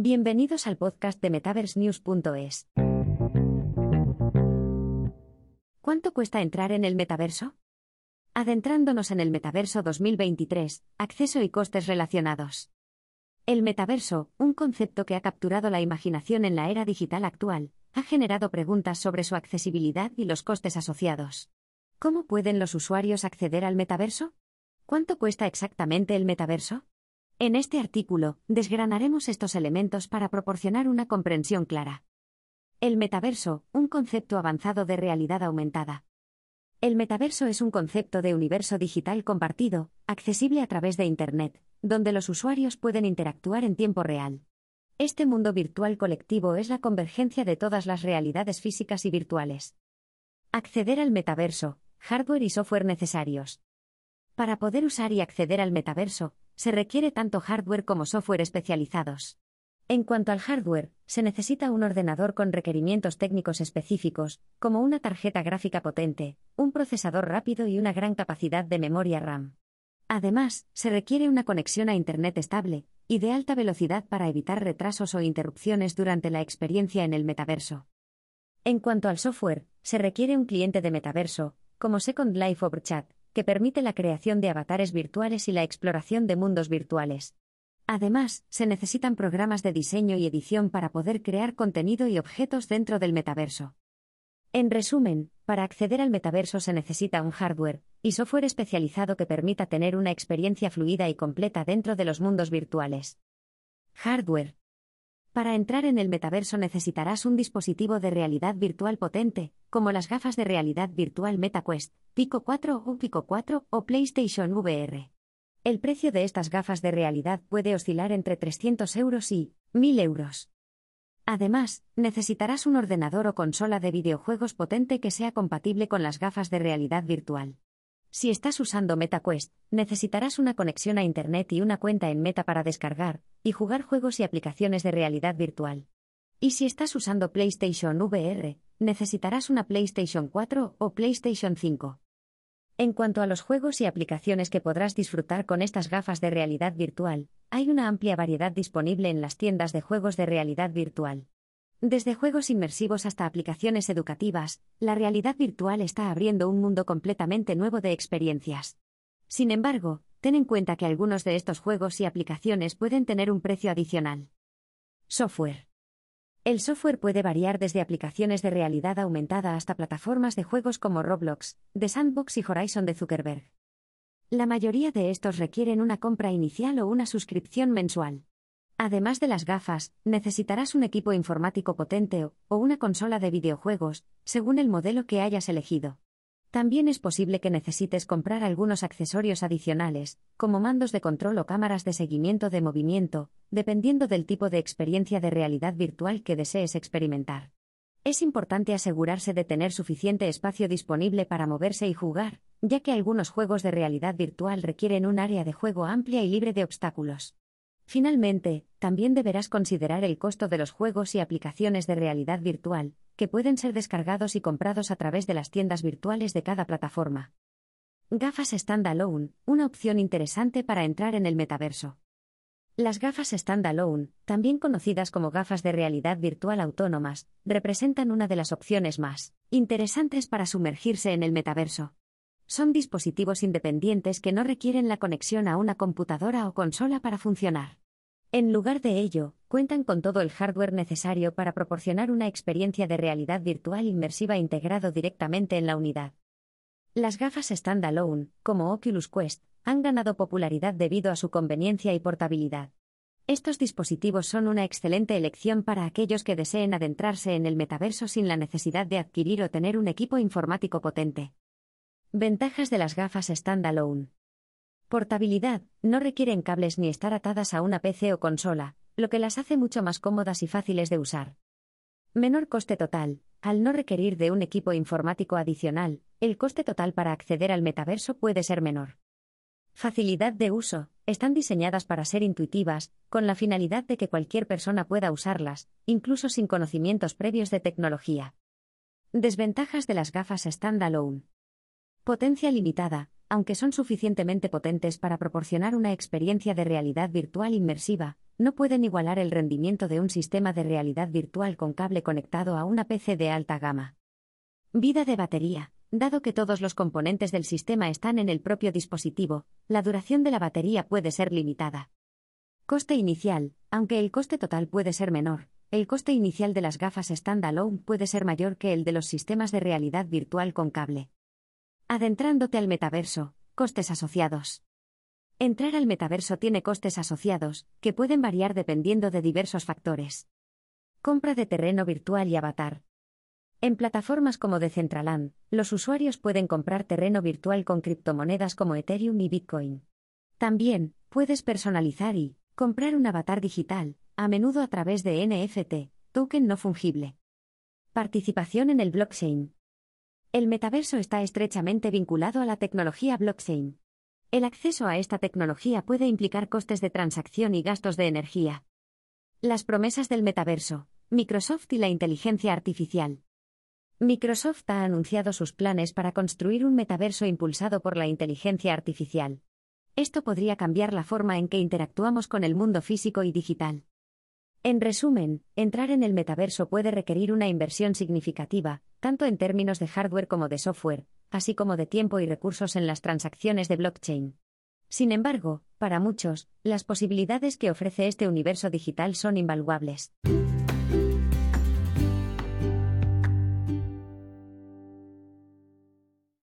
Bienvenidos al podcast de MetaverseNews.es. ¿Cuánto cuesta entrar en el metaverso? Adentrándonos en el metaverso 2023, acceso y costes relacionados. El metaverso, un concepto que ha capturado la imaginación en la era digital actual, ha generado preguntas sobre su accesibilidad y los costes asociados. ¿Cómo pueden los usuarios acceder al metaverso? ¿Cuánto cuesta exactamente el metaverso? En este artículo, desgranaremos estos elementos para proporcionar una comprensión clara. El metaverso, un concepto avanzado de realidad aumentada. El metaverso es un concepto de universo digital compartido, accesible a través de Internet, donde los usuarios pueden interactuar en tiempo real. Este mundo virtual colectivo es la convergencia de todas las realidades físicas y virtuales. Acceder al metaverso, hardware y software necesarios. Para poder usar y acceder al metaverso, se requiere tanto hardware como software especializados. En cuanto al hardware, se necesita un ordenador con requerimientos técnicos específicos, como una tarjeta gráfica potente, un procesador rápido y una gran capacidad de memoria RAM. Además, se requiere una conexión a Internet estable y de alta velocidad para evitar retrasos o interrupciones durante la experiencia en el metaverso. En cuanto al software, se requiere un cliente de metaverso, como Second Life o Chat, que permite la creación de avatares virtuales y la exploración de mundos virtuales. Además, se necesitan programas de diseño y edición para poder crear contenido y objetos dentro del metaverso. En resumen, para acceder al metaverso se necesita un hardware y software especializado que permita tener una experiencia fluida y completa dentro de los mundos virtuales. Hardware. Para entrar en el metaverso necesitarás un dispositivo de realidad virtual potente, como las gafas de realidad virtual MetaQuest, Pico 4 o Pico 4 o PlayStation VR. El precio de estas gafas de realidad puede oscilar entre 300 euros y 1000 euros. Además, necesitarás un ordenador o consola de videojuegos potente que sea compatible con las gafas de realidad virtual. Si estás usando MetaQuest, necesitarás una conexión a Internet y una cuenta en Meta para descargar y jugar juegos y aplicaciones de realidad virtual. Y si estás usando PlayStation VR, necesitarás una PlayStation 4 o PlayStation 5. En cuanto a los juegos y aplicaciones que podrás disfrutar con estas gafas de realidad virtual, hay una amplia variedad disponible en las tiendas de juegos de realidad virtual. Desde juegos inmersivos hasta aplicaciones educativas, la realidad virtual está abriendo un mundo completamente nuevo de experiencias. Sin embargo, ten en cuenta que algunos de estos juegos y aplicaciones pueden tener un precio adicional. Software. El software puede variar desde aplicaciones de realidad aumentada hasta plataformas de juegos como Roblox, The Sandbox y Horizon de Zuckerberg. La mayoría de estos requieren una compra inicial o una suscripción mensual. Además de las gafas, necesitarás un equipo informático potente o, una consola de videojuegos, según el modelo que hayas elegido. También es posible que necesites comprar algunos accesorios adicionales, como mandos de control o cámaras de seguimiento de movimiento, dependiendo del tipo de experiencia de realidad virtual que desees experimentar. Es importante asegurarse de tener suficiente espacio disponible para moverse y jugar, ya que algunos juegos de realidad virtual requieren un área de juego amplia y libre de obstáculos. Finalmente, también deberás considerar el costo de los juegos y aplicaciones de realidad virtual, que pueden ser descargados y comprados a través de las tiendas virtuales de cada plataforma. Gafas Standalone, una opción interesante para entrar en el metaverso. Las gafas Standalone, también conocidas como gafas de realidad virtual autónomas, representan una de las opciones más interesantes para sumergirse en el metaverso. Son dispositivos independientes que no requieren la conexión a una computadora o consola para funcionar. En lugar de ello, cuentan con todo el hardware necesario para proporcionar una experiencia de realidad virtual inmersiva integrado directamente en la unidad. Las gafas standalone, como Oculus Quest, han ganado popularidad debido a su conveniencia y portabilidad. Estos dispositivos son una excelente elección para aquellos que deseen adentrarse en el metaverso sin la necesidad de adquirir o tener un equipo informático potente. Ventajas de las gafas standalone. Portabilidad. No requieren cables ni estar atadas a una PC o consola, lo que las hace mucho más cómodas y fáciles de usar. Menor coste total. Al no requerir de un equipo informático adicional, el coste total para acceder al metaverso puede ser menor. Facilidad de uso. Están diseñadas para ser intuitivas, con la finalidad de que cualquier persona pueda usarlas, incluso sin conocimientos previos de tecnología. Desventajas de las gafas standalone. Potencia limitada, aunque son suficientemente potentes para proporcionar una experiencia de realidad virtual inmersiva, no pueden igualar el rendimiento de un sistema de realidad virtual con cable conectado a una PC de alta gama. Vida de batería. Dado que todos los componentes del sistema están en el propio dispositivo, la duración de la batería puede ser limitada. Coste inicial. Aunque el coste total puede ser menor, el coste inicial de las gafas standalone puede ser mayor que el de los sistemas de realidad virtual con cable. Adentrándote al metaverso, costes asociados. Entrar al metaverso tiene costes asociados, que pueden variar dependiendo de diversos factores. Compra de terreno virtual y avatar. En plataformas como Decentraland, los usuarios pueden comprar terreno virtual con criptomonedas como Ethereum y Bitcoin. También, puedes personalizar y, Comprar un avatar digital, a menudo a través de NFT, token no fungible. Participación en el blockchain. El metaverso está estrechamente vinculado a la tecnología blockchain. El acceso a esta tecnología puede implicar costes de transacción y gastos de energía. Las promesas del metaverso, Microsoft y la inteligencia artificial. Microsoft ha anunciado sus planes para construir un metaverso impulsado por la inteligencia artificial. Esto podría cambiar la forma en que interactuamos con el mundo físico y digital. En resumen, entrar en el metaverso puede requerir una inversión significativa, tanto en términos de hardware como de software, así como de tiempo y recursos en las transacciones de blockchain. Sin embargo, para muchos, las posibilidades que ofrece este universo digital son invaluables.